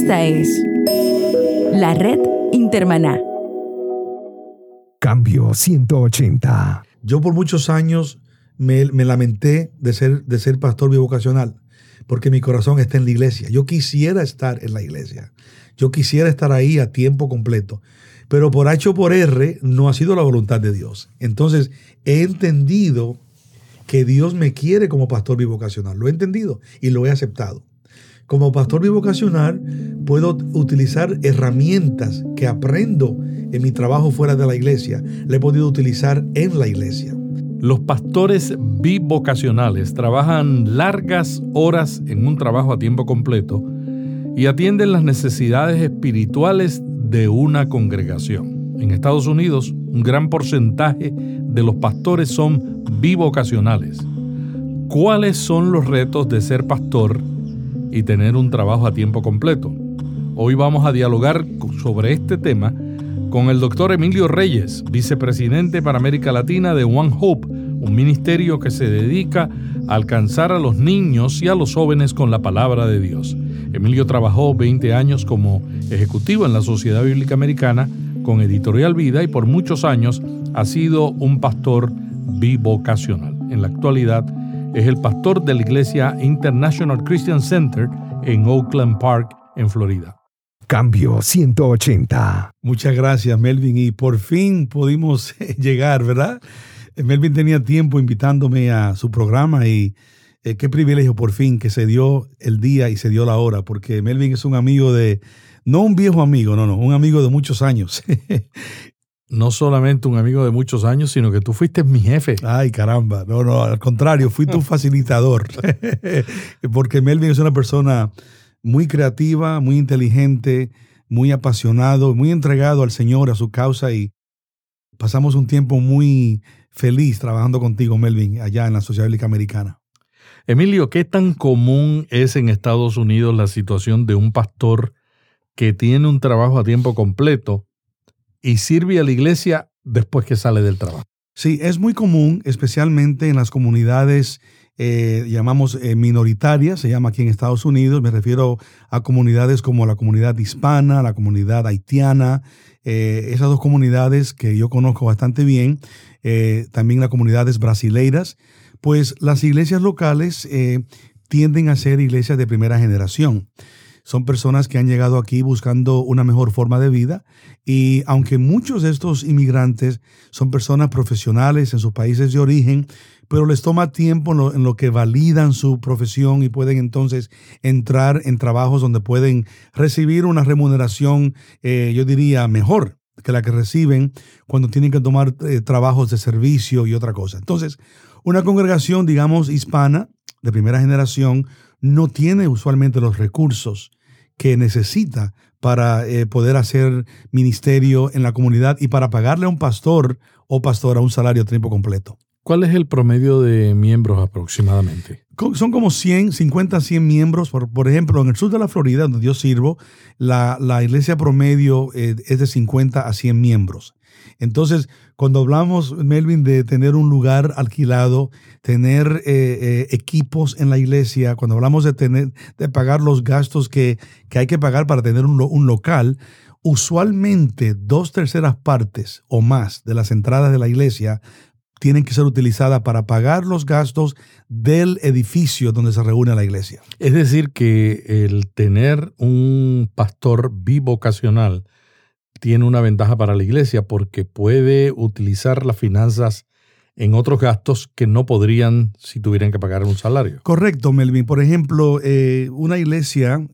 Esta es la red Intermaná. Cambio 180. Yo por muchos años me, lamenté de ser, de ser pastor bivocacional, porque mi corazón está en la iglesia. Yo quisiera estar en la iglesia. Yo quisiera estar ahí a tiempo completo. Pero por H o por R no ha sido la voluntad de Dios. Entonces he entendido que Dios me quiere como pastor bivocacional. Lo he entendido y lo he aceptado. Como pastor bivocacional puedo utilizar herramientas que aprendo en mi trabajo fuera de la iglesia, le he podido utilizar en la iglesia. Los pastores bivocacionales trabajan largas horas en un trabajo a tiempo completo y atienden las necesidades espirituales de una congregación. En Estados Unidos, un gran porcentaje de los pastores son bivocacionales. ¿Cuáles son los retos de ser pastor y tener un trabajo a tiempo completo? Hoy vamos a dialogar sobre este tema con el doctor Emilio Reyes, vicepresidente para América Latina de One Hope, un ministerio que se dedica a alcanzar a los niños y a los jóvenes con la palabra de Dios. Emilio trabajó 20 años como ejecutivo en la Sociedad Bíblica Americana con Editorial Vida y por muchos años ha sido un pastor bivocacional. En la actualidad es el pastor de la Iglesia International Christian Center en Oakland Park, en Florida. Cambio 180. Muchas gracias, Melvin. Y por fin pudimos llegar, ¿verdad? Melvin tenía tiempo invitándome a su programa y eh, qué privilegio por fin que se dio el día y se dio la hora, porque Melvin es un amigo de, no un viejo amigo, no, no, un amigo de muchos años. no solamente un amigo de muchos años, sino que tú fuiste mi jefe. Ay, caramba. No, no, al contrario, fui tu facilitador. Porque Melvin es una persona muy creativa, muy inteligente, muy apasionado, muy entregado al Señor, a su causa y pasamos un tiempo muy feliz trabajando contigo, Melvin, allá en la Sociedad Bíblica Americana. Emilio, ¿qué tan común es en Estados Unidos la situación de un pastor que tiene un trabajo a tiempo completo y sirve a la iglesia después que sale del trabajo? Sí, es muy común, especialmente en las comunidades eh, llamamos eh, minoritaria, se llama aquí en Estados Unidos, me refiero a comunidades como la comunidad hispana, la comunidad haitiana, eh, esas dos comunidades que yo conozco bastante bien, también las comunidades brasileiras, pues las iglesias locales tienden a ser iglesias de primera generación. Son personas que han llegado aquí buscando una mejor forma de vida y aunque muchos de estos inmigrantes son personas profesionales en sus países de origen, pero les toma tiempo en lo, que validan su profesión y pueden entonces entrar en trabajos donde pueden recibir una remuneración, eh, yo diría, mejor que la que reciben cuando tienen que tomar eh, trabajos de servicio y otra cosa. Entonces, una congregación, digamos, hispana de primera generación no tiene usualmente los recursos que necesita para eh, poder hacer ministerio en la comunidad y para pagarle a un pastor o pastora un salario a tiempo completo. ¿Cuál es el promedio de miembros aproximadamente? Son como 100, 50, 100 miembros. Por, por ejemplo, en el sur de la Florida, donde yo sirvo, la, iglesia promedio eh, es de 50 a 100 miembros. Entonces, cuando hablamos, Melvin, de tener un lugar alquilado, tener eh, eh, equipos en la iglesia, cuando hablamos de, tener, de pagar los gastos que, hay que pagar para tener un, un local, usualmente dos terceras partes o más de las entradas de la iglesia tienen que ser utilizadas para pagar los gastos del edificio donde se reúne la iglesia. Es decir, que el tener un pastor bivocacional tiene una ventaja para la iglesia porque puede utilizar las finanzas en otros gastos que no podrían si tuvieran que pagar un salario. Correcto, Melvin. Por ejemplo, eh, una iglesia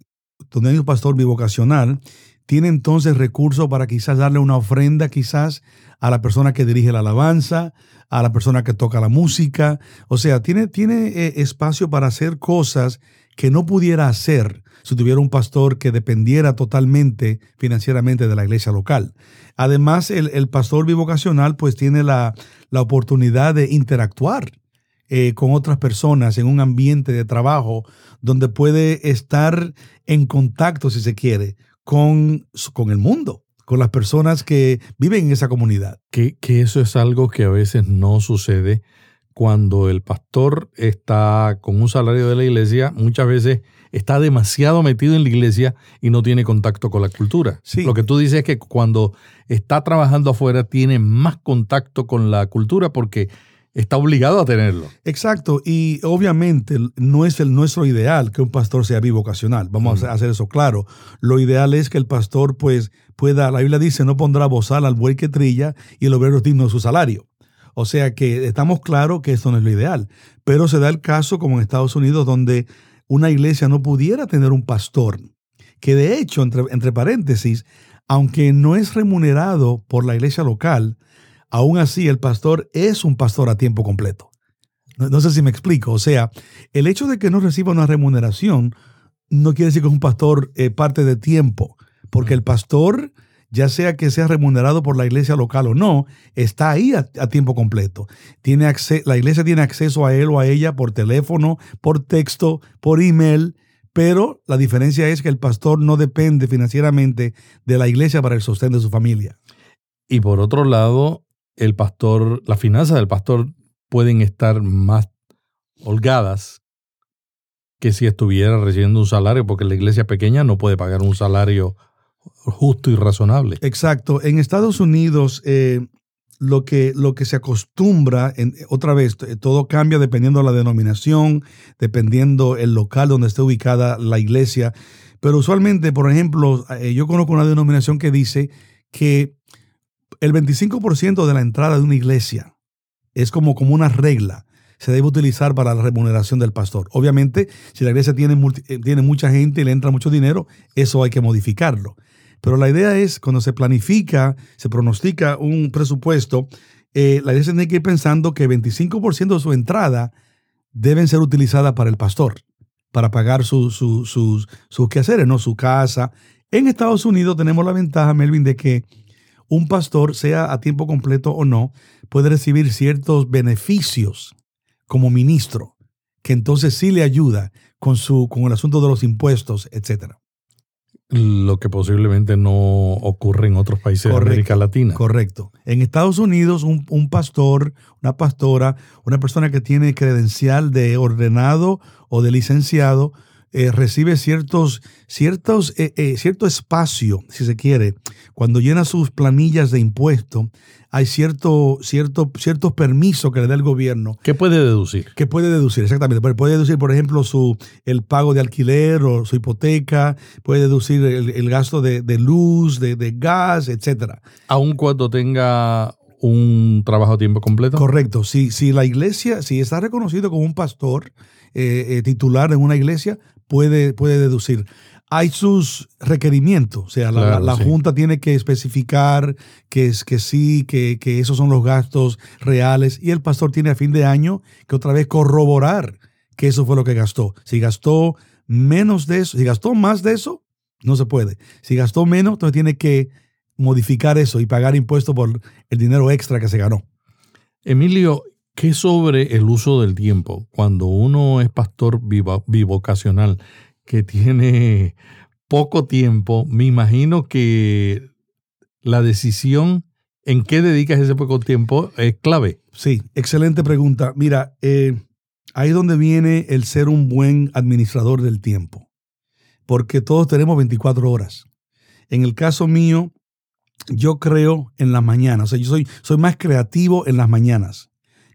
donde hay un pastor bivocacional tiene entonces recursos para quizás darle una ofrenda quizás a la persona que dirige la alabanza, a la persona que toca la música. O sea, tiene, tiene eh, espacio para hacer cosas que no pudiera hacer si tuviera un pastor que dependiera totalmente financieramente de la iglesia local. Además, el, pastor bivocacional pues tiene la, oportunidad de interactuar eh, con otras personas en un ambiente de trabajo donde puede estar en contacto, si se quiere, con, con el mundo con las personas que viven en esa comunidad. Que, que, eso es algo que a veces no sucede cuando el pastor está con un salario de la iglesia, muchas veces está demasiado metido en la iglesia y no tiene contacto con la cultura. Sí. Lo que tú dices es que cuando está trabajando afuera tiene más contacto con la cultura porque está obligado a tenerlo. Exacto, y obviamente no es el nuestro ideal que un pastor sea bivocacional, vamos a hacer eso claro. Lo ideal es que el pastor pues pueda, la Biblia dice, no pondrá bozal al buey que trilla y el obrero es digno de su salario. O sea que estamos claros que esto no es lo ideal, pero se da el caso como en Estados Unidos donde una iglesia no pudiera tener un pastor, que de hecho, entre, entre paréntesis, aunque no es remunerado por la iglesia local, aún así el pastor es un pastor a tiempo completo. No, sé si me explico. O sea, el hecho de que no reciba una remuneración no quiere decir que es un pastor eh, parte de tiempo, porque el pastor, ya sea que sea remunerado por la iglesia local o no, está ahí a, tiempo completo. Tiene la iglesia tiene acceso a él o a ella por teléfono, por texto, por email, pero la diferencia es que el pastor no depende financieramente de la iglesia para el sostén de su familia. Y por otro lado, el pastor, las finanzas del pastor pueden estar más holgadas que si estuviera recibiendo un salario, porque la iglesia pequeña no puede pagar un salario justo y razonable. Exacto. En Estados Unidos, eh, lo, que, lo que se acostumbra, en, otra vez, todo cambia dependiendo de la denominación, dependiendo el local donde esté ubicada la iglesia. Pero usualmente, por ejemplo, eh, yo conozco una denominación que dice que el 25% de la entrada de una iglesia es como, como una regla. Se debe utilizar para la remuneración del pastor. Obviamente, si la iglesia tiene, eh, tiene mucha gente y le entra mucho dinero, eso hay que modificarlo. Pero la idea es, cuando se planifica, se pronostica un presupuesto, eh, la iglesia tiene que ir pensando que 25% de su entrada deben ser utilizadas para el pastor, para pagar sus, sus quehaceres, ¿no? su casa. En Estados Unidos tenemos la ventaja, Melvin, de que un pastor, sea a tiempo completo o no, puede recibir ciertos beneficios como ministro, que entonces sí le ayuda con, su, con el asunto de los impuestos, etcétera. Lo que posiblemente no ocurre en otros países de América Latina. Correcto. En Estados Unidos, un, un, pastor, una pastora, una persona que tiene credencial de ordenado o de licenciado, eh, recibe ciertos, ciertos, eh, eh, cierto espacio, si se quiere. Cuando llena sus planillas de impuestos, hay cierto, cierto, ciertos permisos que le da el gobierno. ¿Qué puede deducir? ¿Qué puede deducir, exactamente. Puede deducir, por ejemplo, su, el pago de alquiler o su hipoteca, puede deducir el, gasto de, luz, de, de gas, etcétera. Aun cuando tenga un trabajo a tiempo completo. Correcto. Si, si la iglesia, si está reconocido como un pastor titular en una iglesia, puede, puede deducir. Hay sus requerimientos, o sea, la, Junta tiene que especificar que, es, que sí, que, que esos son los gastos reales y el pastor tiene a fin de año que otra vez corroborar que eso fue lo que gastó. Si gastó menos de eso, si gastó más de eso, no se puede. Si gastó menos, entonces tiene que modificar eso y pagar impuestos por el dinero extra que se ganó. Emilio, ¿Qué sobre el uso del tiempo? Cuando uno es pastor bivocacional que tiene poco tiempo, me imagino que la decisión en qué dedicas ese poco tiempo es clave. Sí, excelente pregunta. Mira, eh, ahí es donde viene el ser un buen administrador del tiempo, porque todos tenemos 24 horas. En el caso mío, yo creo en las mañanas, o sea, yo soy, soy más creativo en las mañanas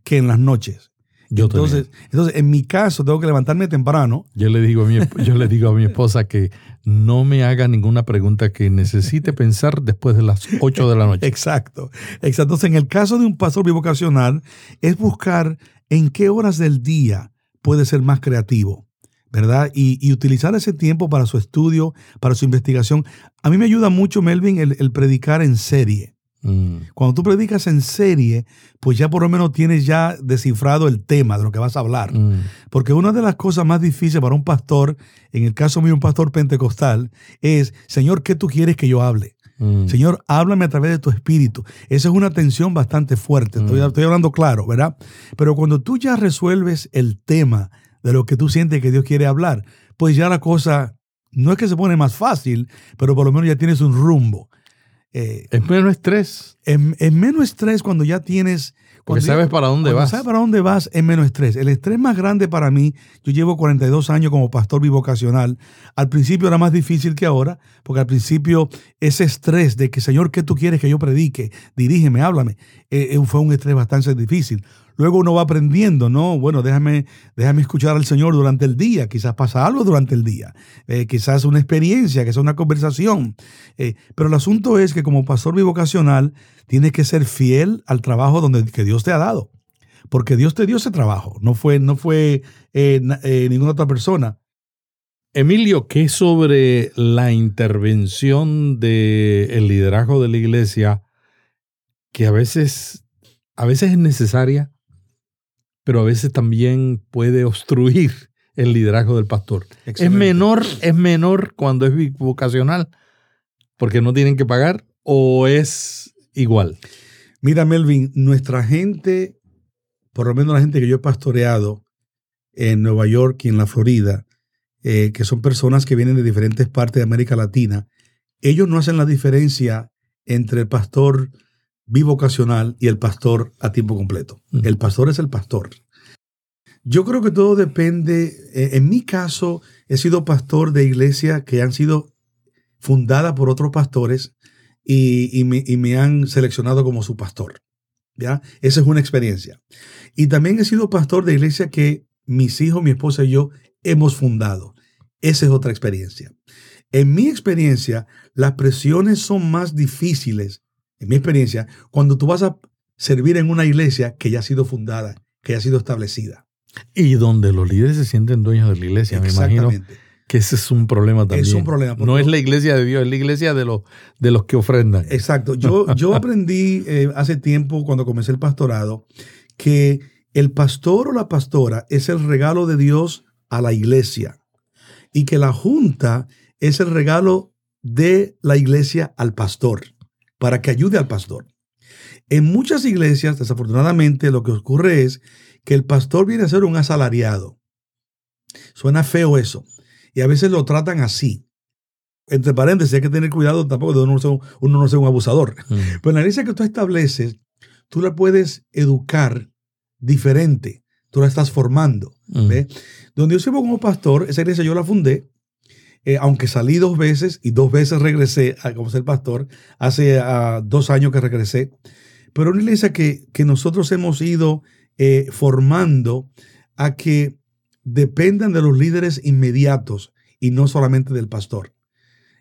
que en las noches. Yo entonces, entonces, en mi caso, tengo que levantarme temprano. Yo le digo a mi, yo le digo a mi esposa que no me haga ninguna pregunta que necesite pensar después de las 8 de la noche. Exacto. Exacto. Entonces, en el caso de un pastor bivocacional, es buscar en qué horas del día puede ser más creativo, ¿verdad? Y, utilizar ese tiempo para su estudio, para su investigación. A mí me ayuda mucho, Melvin, el predicar en serie. Mm. Cuando tú predicas en serie, pues ya por lo menos tienes ya descifrado el tema de lo que vas a hablar. Mm. Porque una de las cosas más difíciles para un pastor, en el caso mío un pastor pentecostal, es, Señor, ¿qué tú quieres que yo hable? Mm. Señor, háblame a través de tu espíritu. Esa es una tensión bastante fuerte. Estoy, estoy hablando claro, ¿verdad? Pero cuando tú ya resuelves el tema de lo que tú sientes que Dios quiere hablar, pues ya la cosa no es que se pone más fácil, pero por lo menos ya tienes un rumbo. Eh, Es menos estrés. es, menos estrés cuando ya tienes... Porque cuando ya- sabes para dónde vas. sabes para dónde vas es menos estrés. El estrés más grande para mí, yo llevo 42 años como pastor bivocacional. Al principio era más difícil que ahora, porque al principio ese estrés de que, Señor, ¿qué tú quieres que yo predique? Dirígeme, háblame. eh, eh, fue un estrés bastante difícil. Luego uno va aprendiendo, ¿no? Bueno, déjame, déjame escuchar al Señor durante el día. Quizás pasa algo durante el día. Eh, quizás una experiencia, quizás una conversación. Eh, pero el asunto es que como pastor bivocacional tienes que ser fiel al trabajo donde, que Dios te ha dado. Porque Dios te dio ese trabajo. No fue, no fue eh, eh, ninguna otra persona. Emilio, ¿qué sobre la intervención del liderazgo de la iglesia que a veces, a veces es necesaria, pero a veces también puede obstruir el liderazgo del pastor? Es menor, es menor cuando es vocacional, porque no tienen que pagar, o es igual. Mira, Melvin, nuestra gente, por lo menos la gente que yo he pastoreado en Nueva York y en la Florida, eh, que son personas que vienen de diferentes partes de América Latina, ellos no hacen la diferencia entre el pastor bivocacional y el pastor a tiempo completo. El pastor es el pastor. Yo creo que todo depende, eh, en mi caso, he sido pastor de iglesia que han sido fundadas por otros pastores y, y me, y me han seleccionado como su pastor. ¿ya? Esa es una experiencia. Y también he sido pastor de iglesia que mis hijos, mi esposa y yo hemos fundado. Esa es otra experiencia. En mi experiencia, las presiones son más difíciles, en mi experiencia, cuando tú vas a servir en una iglesia que ya ha sido fundada, que ya ha sido establecida. Y donde los líderes se sienten dueños de la iglesia, me imagino que ese es un problema también. Es un problema, No es la iglesia de Dios, es la iglesia de los, de los que ofrendan. Exacto. Yo, yo aprendí eh, hace tiempo, cuando comencé el pastorado, que el pastor o la pastora es el regalo de Dios a la iglesia y que la junta es el regalo de la iglesia al pastor para que ayude al pastor. En muchas iglesias, desafortunadamente, lo que ocurre es que el pastor viene a ser un asalariado. Suena feo eso. Y a veces lo tratan así. Entre paréntesis, hay que tener cuidado tampoco de uno no ser uno no ser un abusador. Mm. Pero en la iglesia que tú estableces, tú la puedes educar diferente. Tú la estás formando. Mm. Donde yo sirvo como pastor, esa iglesia yo la fundé, eh, aunque salí dos veces y dos veces regresé a, como ser pastor, hace ah, dos años que regresé, pero una iglesia que, que nosotros hemos ido eh, formando a que dependan de los líderes inmediatos y no solamente del pastor.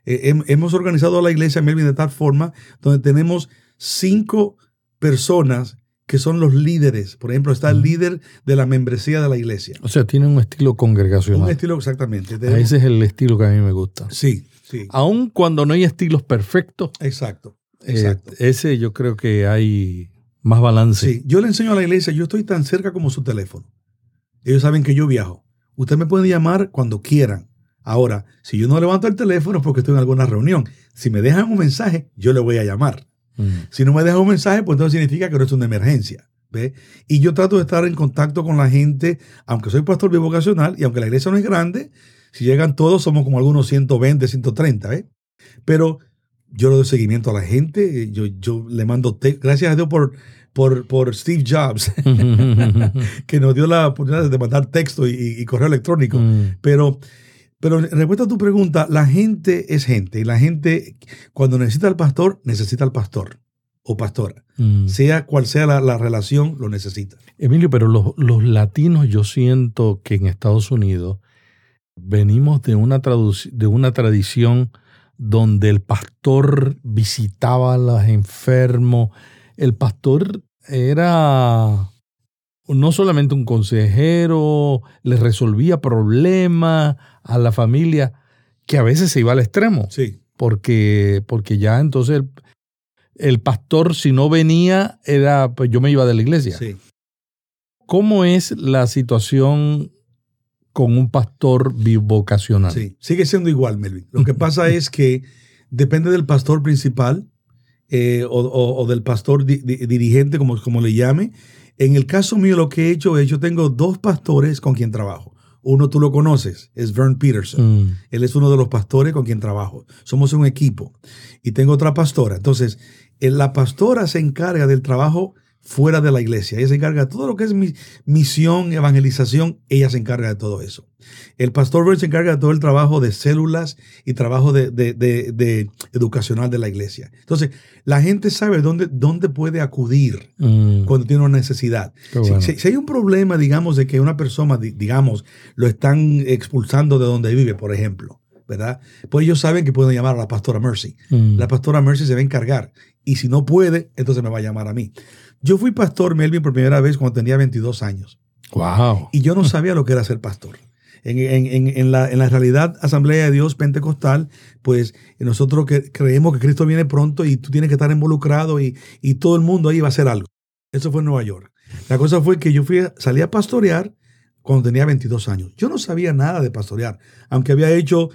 Eh, hem- hemos organizado la iglesia Melvin de tal forma donde tenemos cinco personas que son los líderes. Por ejemplo, está el líder de la membresía de la iglesia. O sea, tiene un estilo Un congregacional. estilo exactamente. Ah, Tenemos- Ese es el estilo que a mí me gusta. Sí, sí. Aun cuando no hay estilos perfectos, Exacto. eh, Exacto. ese yo creo que hay más balance. Sí, yo le enseño a la iglesia, yo estoy tan cerca como su teléfono. Ellos saben que yo viajo. Ustedes me pueden llamar cuando quieran. Ahora, si yo no levanto el teléfono es porque estoy en alguna reunión. Si me dejan un mensaje, yo le voy a llamar. Mm. Si no me dejan un mensaje, pues entonces significa que no es una emergencia. ¿ve? Y yo trato de estar en contacto con la gente, aunque soy pastor bivocacional y aunque la iglesia no es grande, si llegan todos somos como algunos 120, 130, ¿eh? Pero yo le doy seguimiento a la gente, eh, yo, yo le mando, te- gracias a Dios por, por, por Steve Jobs, que nos dio la oportunidad de mandar texto y, y correo electrónico. Mm. Pero, pero en respuesta a tu pregunta, la gente es gente y la gente cuando necesita al pastor, necesita al pastor o pastora. Mm. Sea cual sea la, la relación, lo necesita. Emilio, pero los, los latinos yo siento que en Estados Unidos venimos de una, de una tradición donde el pastor visitaba a los enfermos. El pastor era no solamente un consejero, le resolvía problemas a la familia, que a veces se iba al extremo Sí. porque, porque ya entonces el, el pastor, si no venía, era, pues yo me iba de la iglesia. Sí. ¿Cómo es la situación con un pastor bivocacional? Sí, sigue siendo igual, Melvin. Lo que pasa es que depende del pastor principal eh, o, o- o del pastor di- di- dirigente, como, como le llame. En el caso mío, lo que he hecho es, yo tengo dos pastores con quien trabajo. Uno tú lo conoces, es Vern Peterson. Mm. Él es uno de los pastores con quien trabajo. Somos un equipo. Y tengo otra pastora. Entonces, eh, la pastora se encarga del trabajo fuera de la iglesia. Ella se encarga de todo lo que es mi- misión, evangelización. Ella se encarga de todo eso. El pastor Vern se encarga de todo el trabajo de células y trabajo de, de- de- de educacional de la iglesia. Entonces, la gente sabe dónde, dónde puede acudir Mm. cuando tiene una necesidad. Si- bueno. Si, si hay un problema, digamos, de que una persona, di- digamos, lo están expulsando de donde vive, por ejemplo, ¿verdad? Pues ellos saben que pueden llamar a la pastora Mercy. Mm. La pastora Mercy se va a encargar. Y si no puede, entonces me va a llamar a mí. Yo fui pastor, Melvin, por primera vez cuando tenía 22 años. Wow. Y yo no sabía lo que era ser pastor. En, en- en- en la, en la realidad Asamblea de Dios Pentecostal, pues nosotros que creemos que Cristo viene pronto y tú tienes que estar involucrado y, y todo el mundo ahí va a hacer algo. Eso fue en Nueva York. La cosa fue que yo fui, a- salí a pastorear cuando tenía 22 años. Yo no sabía nada de pastorear, aunque había hecho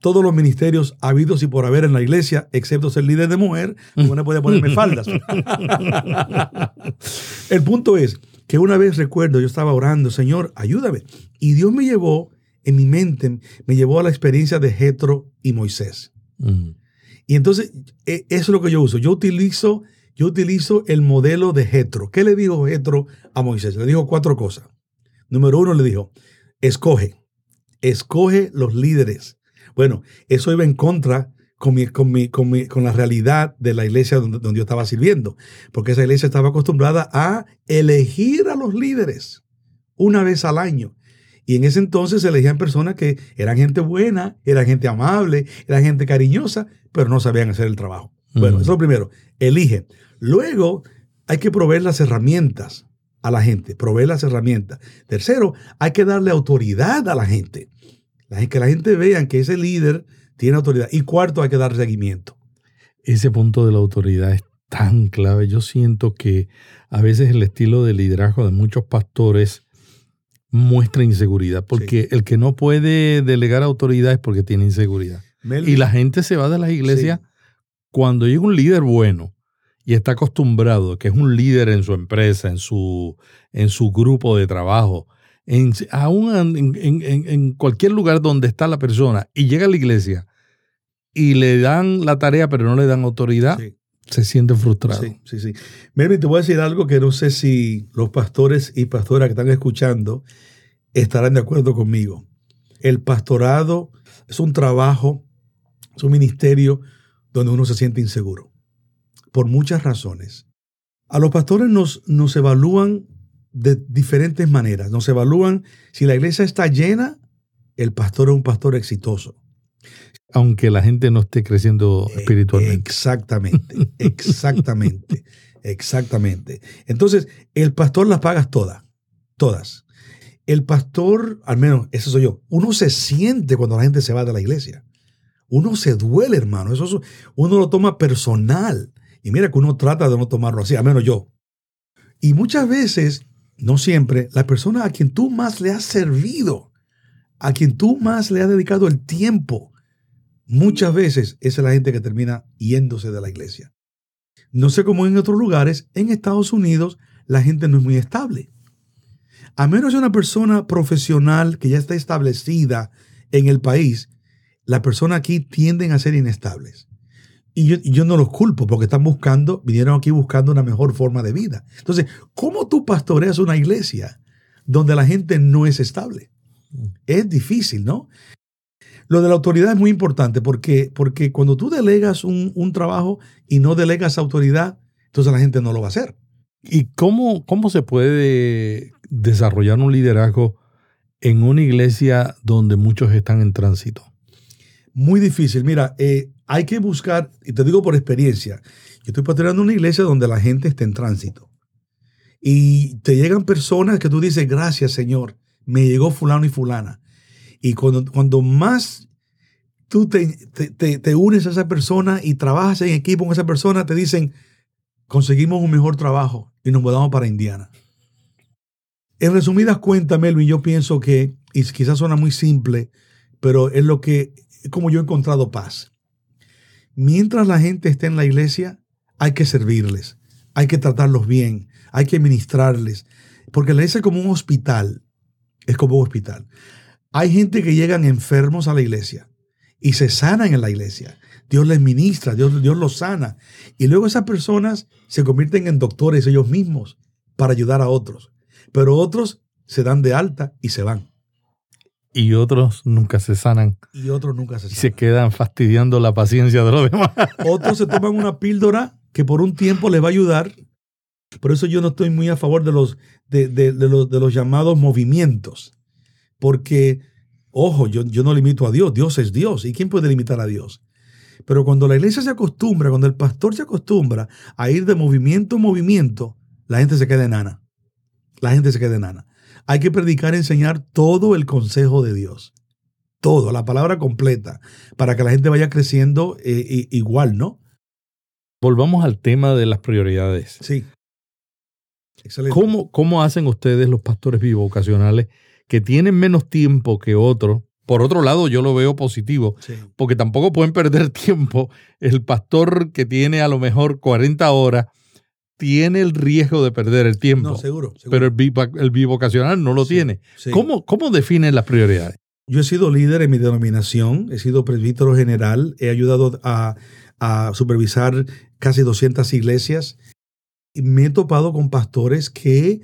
todos los ministerios habidos y por haber en la iglesia, excepto ser líder de mujer, no podía ponerme faldas. El punto es que una vez recuerdo, yo estaba orando, Señor, ayúdame. Y Dios me llevó, en mi mente, me llevó a la experiencia de Jetro y Moisés. Y entonces, e- eso es lo que yo uso. Yo utilizo, yo utilizo el modelo de Jetro. ¿Qué le dijo Jetro a Moisés? Le dijo cuatro cosas. Número uno, le dijo, escoge, escoge los líderes. Bueno, eso iba en contra con, mi- con, mi- con, mi- con la realidad de la iglesia donde, donde yo estaba sirviendo, porque esa iglesia estaba acostumbrada a elegir a los líderes una vez al año. Y en ese entonces se elegían personas que eran gente buena, eran gente amable, eran gente cariñosa, pero no sabían hacer el trabajo. Bueno, eso es lo primero. Elige. Luego hay que proveer las herramientas a la gente, proveer las herramientas. Tercero, hay que darle autoridad a la gente. Que la gente vea que ese líder tiene autoridad. Y cuarto, hay que dar seguimiento. Ese punto de la autoridad es tan clave. Yo siento que a veces el estilo de liderazgo de muchos pastores muestra inseguridad, porque el que no puede delegar autoridad es porque tiene inseguridad. Melvin, Y la gente se va de las iglesias cuando llega un líder bueno y está acostumbrado, que es un líder en su empresa, en su, en su grupo de trabajo, en, aún en, en- en- cualquier lugar donde está la persona, y llega a la iglesia y le dan la tarea pero no le dan autoridad, sí. se siente frustrado. Sí, sí, sí. Te voy a decir algo que no sé si los pastores y pastoras que están escuchando estarán de acuerdo conmigo. El pastorado es un trabajo, es un ministerio donde uno se siente inseguro, por muchas razones. A los pastores nos, nos evalúan de diferentes maneras. Nos evalúan si la iglesia está llena, el pastor es un pastor exitoso. Aunque la gente no esté creciendo Eh, espiritualmente. Exactamente, exactamente, exactamente. Entonces, el pastor las pagas todas, todas. El pastor, al menos, eso soy yo, uno se siente cuando la gente se va de la iglesia. Uno se duele, hermano. Eso, es- uno lo toma personal. Y mira que uno trata de no tomarlo así, al menos yo. Y muchas veces, no siempre, la persona a quien tú más le has servido, a quien tú más le has dedicado el tiempo, muchas veces es la gente que termina yéndose de la iglesia. No sé cómo en otros lugares, en Estados Unidos la gente no es muy estable. A menos de una persona profesional que ya está establecida en el país, las personas aquí tienden a ser inestables. Y yo, y yo no los culpo porque están buscando, vinieron aquí buscando una mejor forma de vida. Entonces, ¿cómo tú pastoreas una iglesia donde la gente no es estable? Es difícil, ¿no? Lo de la autoridad es muy importante porque, porque cuando tú delegas un, un trabajo y no delegas autoridad, entonces la gente no lo va a hacer. ¿Y cómo, cómo se puede desarrollar un liderazgo en una iglesia donde muchos están en tránsito? Muy difícil. Mira, eh, hay que buscar, y te digo por experiencia, yo estoy pastoreando una iglesia donde la gente está en tránsito. Y te llegan personas que tú dices, gracias Señor, me llegó fulano y fulana. Y cuando, cuando más tú te, unes a esa persona y trabajas en equipo con esa persona, te dicen, conseguimos un mejor trabajo y nos mudamos para Indiana. En resumidas cuentas, Melvin, yo pienso que, y quizás suena muy simple, pero es lo que, es como yo he encontrado paz. Mientras la gente esté en la iglesia, hay que servirles, hay que tratarlos bien, hay que ministrarles, porque la iglesia es como un hospital, es como un hospital. Hay gente que llegan enfermos a la iglesia y se sanan en la iglesia. Dios les ministra, Dios, Dios los sana. Y luego esas personas se convierten en doctores ellos mismos para ayudar a otros. Pero otros se dan de alta y se van. Y otros nunca se sanan. Y otros nunca se Y sanan. se quedan fastidiando la paciencia de los demás. Otros se toman una píldora que por un tiempo les va a ayudar. Por eso yo no estoy muy a favor de los, de, de- de los, de los llamados movimientos. Porque, ojo, yo, yo no limito a Dios. Dios es Dios. ¿Y quién puede limitar a Dios? Pero cuando la iglesia se acostumbra, cuando el pastor se acostumbra a ir de movimiento en movimiento, la gente se queda enana. La gente se queda enana. Hay que predicar enseñar todo el consejo de Dios. Todo, la palabra completa, para que la gente vaya creciendo eh, igual, ¿no? Volvamos al tema de las prioridades. Sí. Excelente. ¿Cómo, ¿Cómo hacen ustedes los pastores bivocacionales que tienen menos tiempo que otros? Por otro lado, yo lo veo positivo, Sí. porque tampoco pueden perder tiempo. El pastor que tiene a lo mejor 40 horas tiene el riesgo de perder el tiempo, No, seguro. seguro. pero el, bivocacional no lo Sí, tiene. sí. ¿Cómo, ¿Cómo definen las prioridades? Yo he sido líder en mi denominación, he sido presbítero general, he ayudado a, a supervisar casi 200 iglesias. Y me he topado con pastores que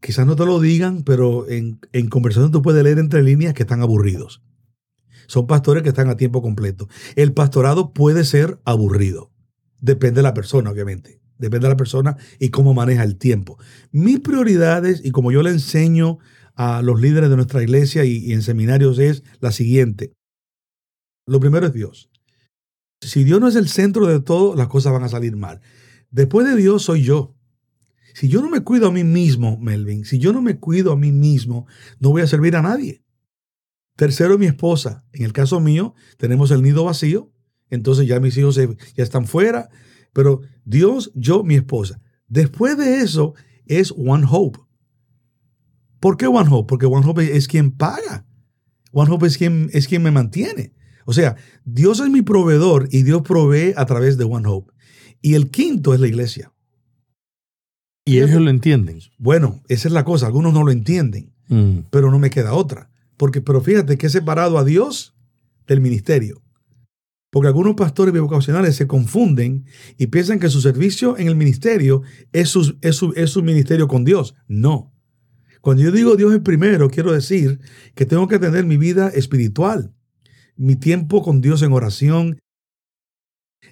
quizás no te lo digan, pero en, en conversación tú puedes leer entre líneas que están aburridos. Son pastores que están a tiempo completo. El pastorado puede ser aburrido. Depende de la persona, obviamente. Depende de la persona y cómo maneja el tiempo. Mis prioridades, y como yo le enseño a los líderes de nuestra iglesia y, en seminarios, es la siguiente. Lo primero es Dios. Si Dios no es el centro de todo, las cosas van a salir mal. Después de Dios soy yo. Si yo no me cuido a mí mismo, Melvin, si yo no me cuido a mí mismo, no voy a servir a nadie. Tercero, mi esposa. En el caso mío, tenemos el nido vacío, entonces ya mis hijos ya están fuera, pero Dios, yo, mi esposa. Después de eso es One Hope. ¿Por qué One Hope? Porque One Hope es quien paga. One Hope es quien, es quien me mantiene. O sea, Dios es mi proveedor y Dios provee a través de One Hope. Y el quinto es la iglesia. Y ellos lo entienden. Bueno, esa es la cosa. Algunos no lo entienden, Mm. pero no me queda otra. Porque, pero fíjate que he separado a Dios del ministerio. Porque algunos pastores bivocacionales se confunden y piensan que su servicio en el ministerio es su, es su- es su ministerio con Dios. No. Cuando yo digo Dios es primero, quiero decir que tengo que tener mi vida espiritual, mi tiempo con Dios en oración.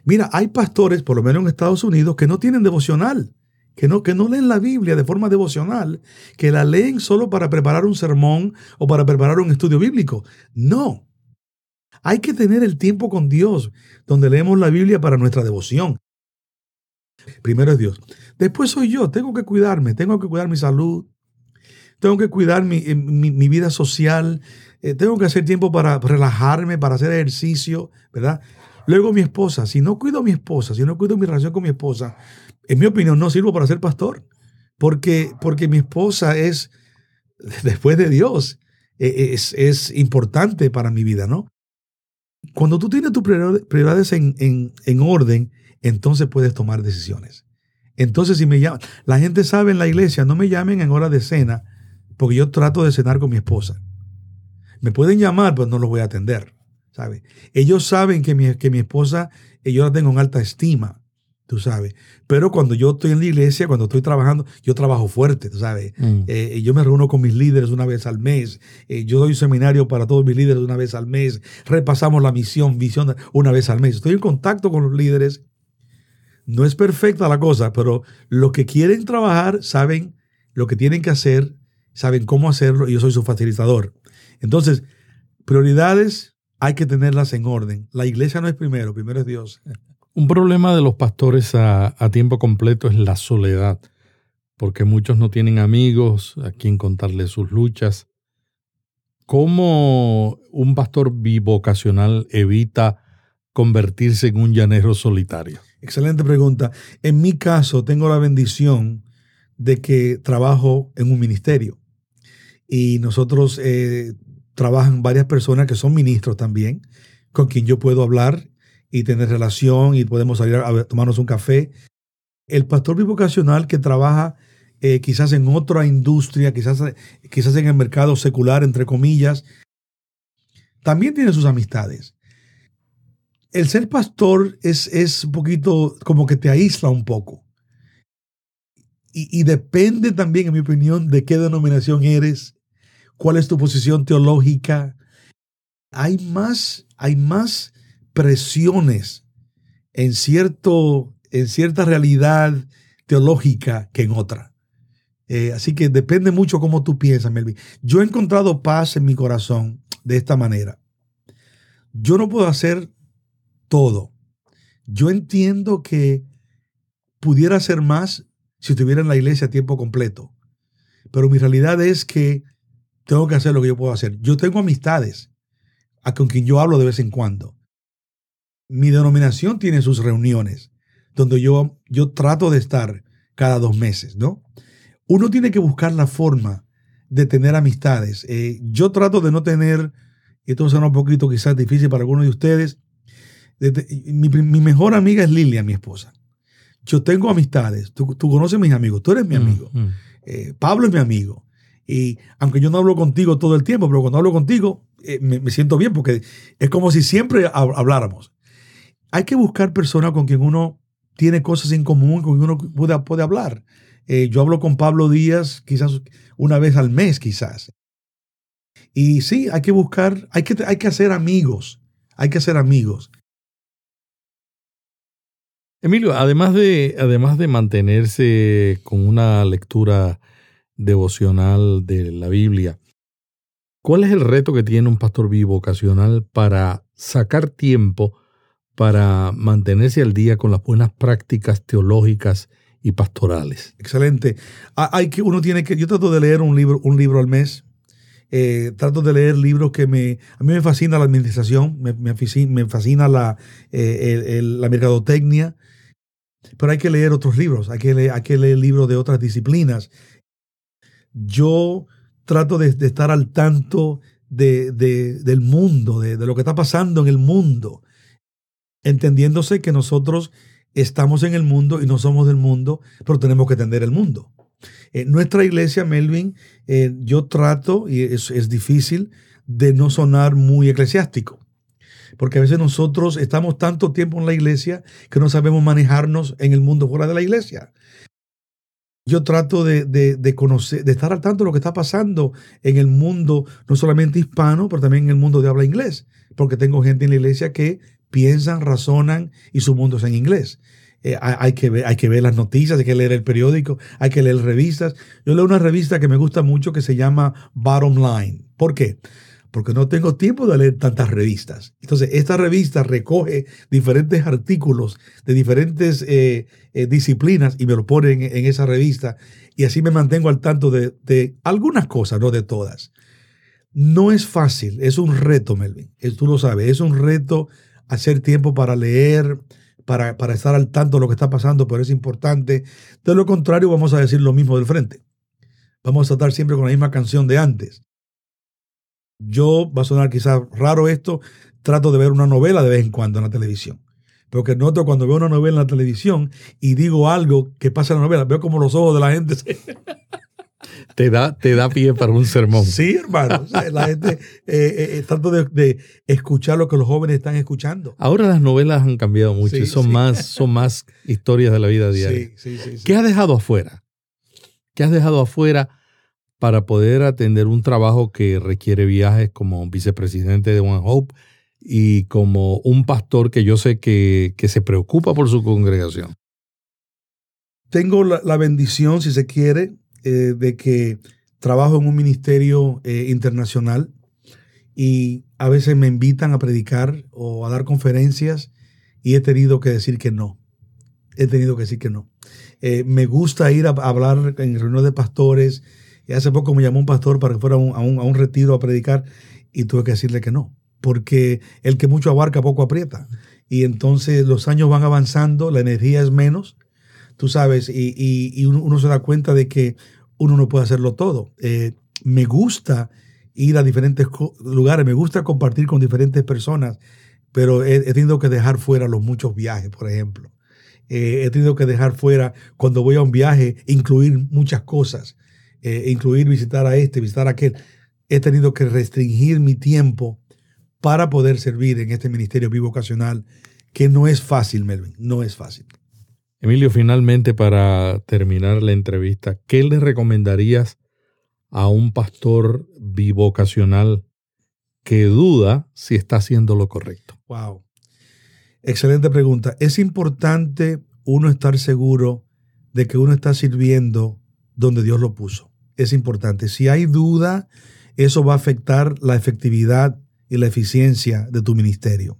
Mira, hay pastores, por lo menos en Estados Unidos, que no tienen devocional, que no, que no leen la Biblia de forma devocional, que la leen solo para preparar un sermón o para preparar un estudio bíblico. No. Hay que tener el tiempo con Dios, donde leemos la Biblia para nuestra devoción. Primero es Dios. Después soy yo. Tengo que cuidarme. Tengo que cuidar mi salud. Tengo que cuidar mi, eh, mi- vida social. eh, tengo que hacer tiempo para relajarme, para hacer ejercicio, ¿verdad? Luego mi esposa. Si no cuido a mi esposa, si no cuido mi relación con mi esposa, en mi opinión no sirvo para ser pastor. Porque, porque mi esposa es, después de Dios, eh, es, es importante para mi vida, ¿no? Cuando tú tienes tus priori- prioridades en, en- en orden, entonces puedes tomar decisiones. Entonces, si me llaman, la gente sabe en la iglesia, no me llamen en hora de cena, porque yo trato de cenar con mi esposa. Me pueden llamar, pero no los voy a atender, ¿sabes? Ellos saben que mi, que mi esposa, eh, yo la tengo en alta estima, tú sabes. Pero cuando yo estoy en la iglesia, cuando estoy trabajando, yo trabajo fuerte, tú sabes. Mm. Eh, yo me reúno con mis líderes una vez al mes. Eh, yo doy un seminario para todos mis líderes una vez al mes. Repasamos la misión, visión una vez al mes. Estoy en contacto con los líderes. No es perfecta la cosa, pero los que quieren trabajar saben lo que tienen que hacer, saben cómo hacerlo y yo soy su facilitador. Entonces, prioridades hay que tenerlas en orden. La iglesia no es primero, primero es Dios. Un problema de los pastores a, tiempo completo es la soledad, porque muchos no tienen amigos a quien contarle sus luchas. ¿Cómo un pastor bivocacional evita convertirse en un llanero solitario? Excelente pregunta. En mi caso, tengo la bendición de que trabajo en un ministerio. Y nosotros eh, trabajan varias personas que son ministros también, con quien yo puedo hablar y tener relación y podemos salir a, tomarnos un café. El pastor bivocacional que trabaja eh, quizás en otra industria, quizás, quizás en el mercado secular, entre comillas, también tiene sus amistades. El ser pastor es, es un poquito como que te aísla un poco. Y, y, depende también, en mi opinión, de qué denominación eres, cuál es tu posición teológica. Hay más, hay más presiones en, cierto, en cierta realidad teológica que en otra. Eh, así que depende mucho cómo tú piensas, Melvin. Yo he encontrado paz en mi corazón de esta manera. Yo no puedo hacer todo. Yo entiendo que pudiera hacer más si estuviera en la iglesia a tiempo completo. Pero mi realidad es que tengo que hacer lo que yo puedo hacer. Yo tengo amistades a con quien yo hablo de vez en cuando. Mi denominación tiene sus reuniones donde yo, yo trato de estar cada dos meses, ¿no? Uno tiene que buscar la forma de tener amistades. Eh, yo trato de no tener, esto será un poquito quizás difícil para algunos de ustedes, mi, mejor amiga es Lilia, mi esposa. Yo tengo amistades, tú, conoces a mis amigos, tú eres mi mm, amigo, mm. Eh, Pablo es mi amigo. Y aunque yo no hablo contigo todo el tiempo, pero cuando hablo contigo eh, me, siento bien porque es como si siempre habláramos. Hay que buscar personas con quien uno tiene cosas en común, con quien uno puede, puede hablar. Eh, yo hablo con Pablo Díaz quizás una vez al mes, quizás. Y sí, hay que buscar, hay que, hay que hacer amigos, hay que hacer amigos. Emilio, además de, además de mantenerse con una lectura devocional de la Biblia, ¿cuál es el reto que tiene un pastor bivocacional para sacar tiempo para mantenerse al día con las buenas prácticas teológicas y pastorales? Excelente. Ah, hay que, uno tiene que, yo trato de leer un libro, un libro al mes. Eh, trato de leer libros que me... A mí me fascina la administración, me, me fascina la, eh, la mercadotecnia, pero hay que leer otros libros, hay que leer, hay que leer libros de otras disciplinas. Yo trato de, estar al tanto de, del mundo, de, lo que está pasando en el mundo, entendiéndose que nosotros estamos en el mundo y no somos del mundo, pero tenemos que entender el mundo. En nuestra iglesia, Melvin, eh, yo trato, y es, es difícil, de no sonar muy eclesiástico porque a veces nosotros estamos tanto tiempo en la iglesia que no sabemos manejarnos en el mundo fuera de la iglesia. Yo trato de, conocer, de estar al tanto de lo que está pasando en el mundo, no solamente hispano, pero también en el mundo de habla inglés, porque tengo gente en la iglesia que piensan, razonan y su mundo es en inglés. Eh, hay, que ver, hay que ver las noticias, hay que leer el periódico, hay que leer revistas. Yo leo una revista que me gusta mucho que se llama Bottom Line. ¿Por qué? porque no tengo tiempo de leer tantas revistas. Entonces, esta revista recoge diferentes artículos de diferentes eh, eh, disciplinas y me lo pone en, esa revista y así me mantengo al tanto de, algunas cosas, no de todas. No es fácil, es un reto, Melvin. Tú lo sabes, es un reto hacer tiempo para leer, para, para estar al tanto de lo que está pasando, pero es importante. De lo contrario, vamos a decir lo mismo del frente. Vamos a estar siempre con la misma canción de antes yo, va a sonar quizás raro esto, trato de ver una novela de vez en cuando en la televisión. Pero que noto cuando veo una novela en la televisión y digo algo que pasa en la novela, veo como los ojos de la gente se... Te da, te da pie para un sermón. Sí, hermano. la gente eh, eh, eh trato de, escuchar lo que los jóvenes están escuchando. Ahora las novelas han cambiado mucho y son, Más, son más historias de la vida diaria. Sí, ¿Qué has dejado afuera? ¿Qué has dejado afuera para poder atender un trabajo que requiere viajes como vicepresidente de One Hope y como un pastor que yo sé que, se preocupa por su congregación? Tengo la, bendición, si se quiere, eh, de que trabajo en un ministerio eh, internacional y a veces me invitan a predicar o a dar conferencias y he tenido que decir que no. He tenido que decir que no. Eh, me gusta ir a, a hablar en reuniones de pastores, y hace poco me llamó un pastor para que fuera a un, retiro a predicar y tuve que decirle que no, porque el que mucho abarca poco aprieta. Y entonces los años van avanzando, la energía es menos, tú sabes, y, uno, se da cuenta de que uno no puede hacerlo todo. Eh, me gusta ir a diferentes lugares, me gusta compartir con diferentes personas, pero he, tenido que dejar fuera los muchos viajes, por ejemplo. Eh, he tenido que dejar fuera, cuando voy a un viaje, incluir muchas cosas. Eh, incluir visitar a este, visitar a aquel. He tenido que restringir mi tiempo para poder servir en este ministerio bivocacional que no es fácil, Melvin, no es fácil. Emilio, finalmente para terminar la entrevista, ¿qué le recomendarías a un pastor bivocacional que duda si está haciendo lo correcto? Wow. Excelente pregunta. Es importante uno estar seguro de que uno está sirviendo donde Dios lo puso. Es importante. Si hay duda, eso va a afectar la efectividad y la eficiencia de tu ministerio.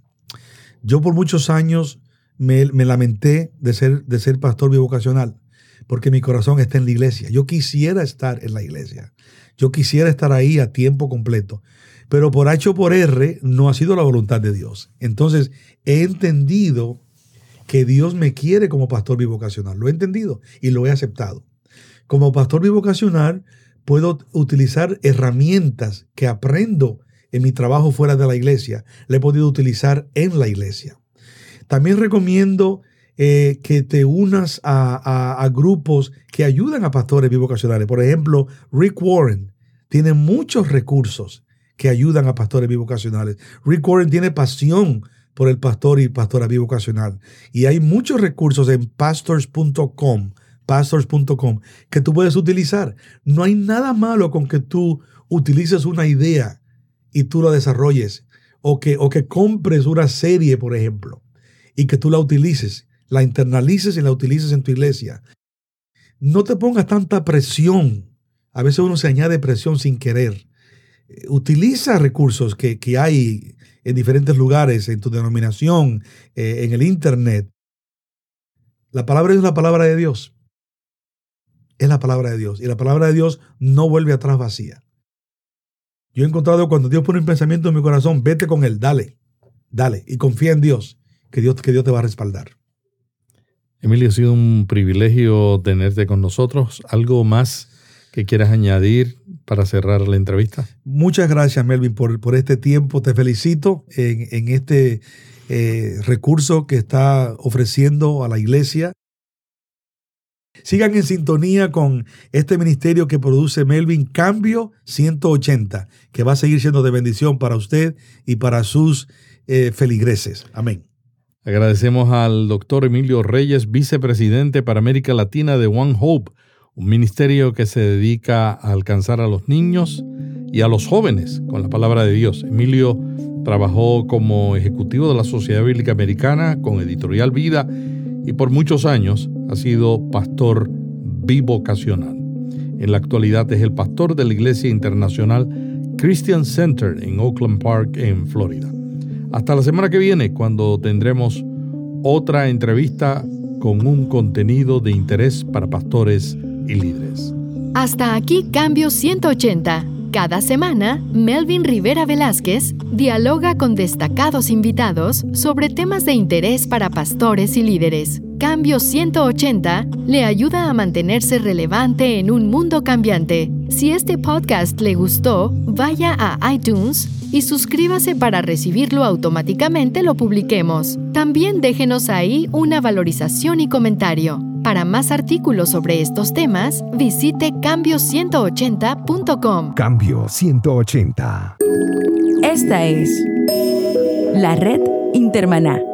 Yo por muchos años me, lamenté de ser, de ser pastor bivocacional porque mi corazón está en la iglesia. Yo quisiera estar en la iglesia. Yo quisiera estar ahí a tiempo completo. Pero por H o por R no ha sido la voluntad de Dios. Entonces he entendido que Dios me quiere como pastor bivocacional. Lo he entendido y lo he aceptado. Como pastor bivocacional puedo utilizar herramientas que aprendo en mi trabajo fuera de la iglesia. Le he podido utilizar en la iglesia. También recomiendo eh, que te unas a, grupos que ayudan a pastores bivocacionales. Por ejemplo, Rick Warren tiene muchos recursos que ayudan a pastores bivocacionales. Rick Warren tiene pasión por el pastor y pastora bivocacional. Y hay muchos recursos en pastors.com, pastors.com, que tú puedes utilizar. No hay nada malo con que tú utilices una idea y tú la desarrolles. O que, o que compres una serie, por ejemplo y que tú la utilices, la internalices y la utilices en tu iglesia. No te pongas tanta presión. A veces uno se añade presión sin querer. Eh, utiliza recursos que, hay en diferentes lugares, en tu denominación, eh, en el Internet. La palabra es la palabra de Dios. Es la palabra de Dios. Y la palabra de Dios no vuelve atrás vacía. Yo he encontrado cuando Dios pone un pensamiento en mi corazón, vete con él, dale, dale, y confía en Dios que Dios, que Dios te va a respaldar. Emilio, ha sido un privilegio tenerte con nosotros. ¿Algo más que quieras añadir para cerrar la entrevista? Muchas gracias, Melvin, por, por este tiempo. Te felicito en, este eh, recurso que está ofreciendo a la iglesia. Sigan en sintonía con este ministerio que produce Melvin Cambio 180, que va a seguir siendo de bendición para usted y para sus eh, feligreses. Amén. Agradecemos al doctor Emilio Reyes, vicepresidente para América Latina de One Hope, un ministerio que se dedica a alcanzar a los niños y a los jóvenes con la palabra de Dios. Emilio trabajó como ejecutivo de la Sociedad Bíblica Americana con Editorial Vida y por muchos años ha sido pastor bivocacional. En la actualidad es el pastor de la Iglesia Internacional Christian Center en Oakland Park, en Florida. Hasta la semana que viene, cuando tendremos otra entrevista con un contenido de interés para pastores y líderes. Hasta aquí Cambio 180. Cada semana, Melvin Rivera Velázquez dialoga con destacados invitados sobre temas de interés para pastores y líderes. Cambio 180 le ayuda a mantenerse relevante en un mundo cambiante. Si este podcast le gustó, vaya a iTunes y suscríbase para recibirlo automáticamente lo publiquemos. También déjenos ahí una valorización y comentario. Para más artículos sobre estos temas, visite cambio180.com. Cambio 180. Esta es la red Intermaná.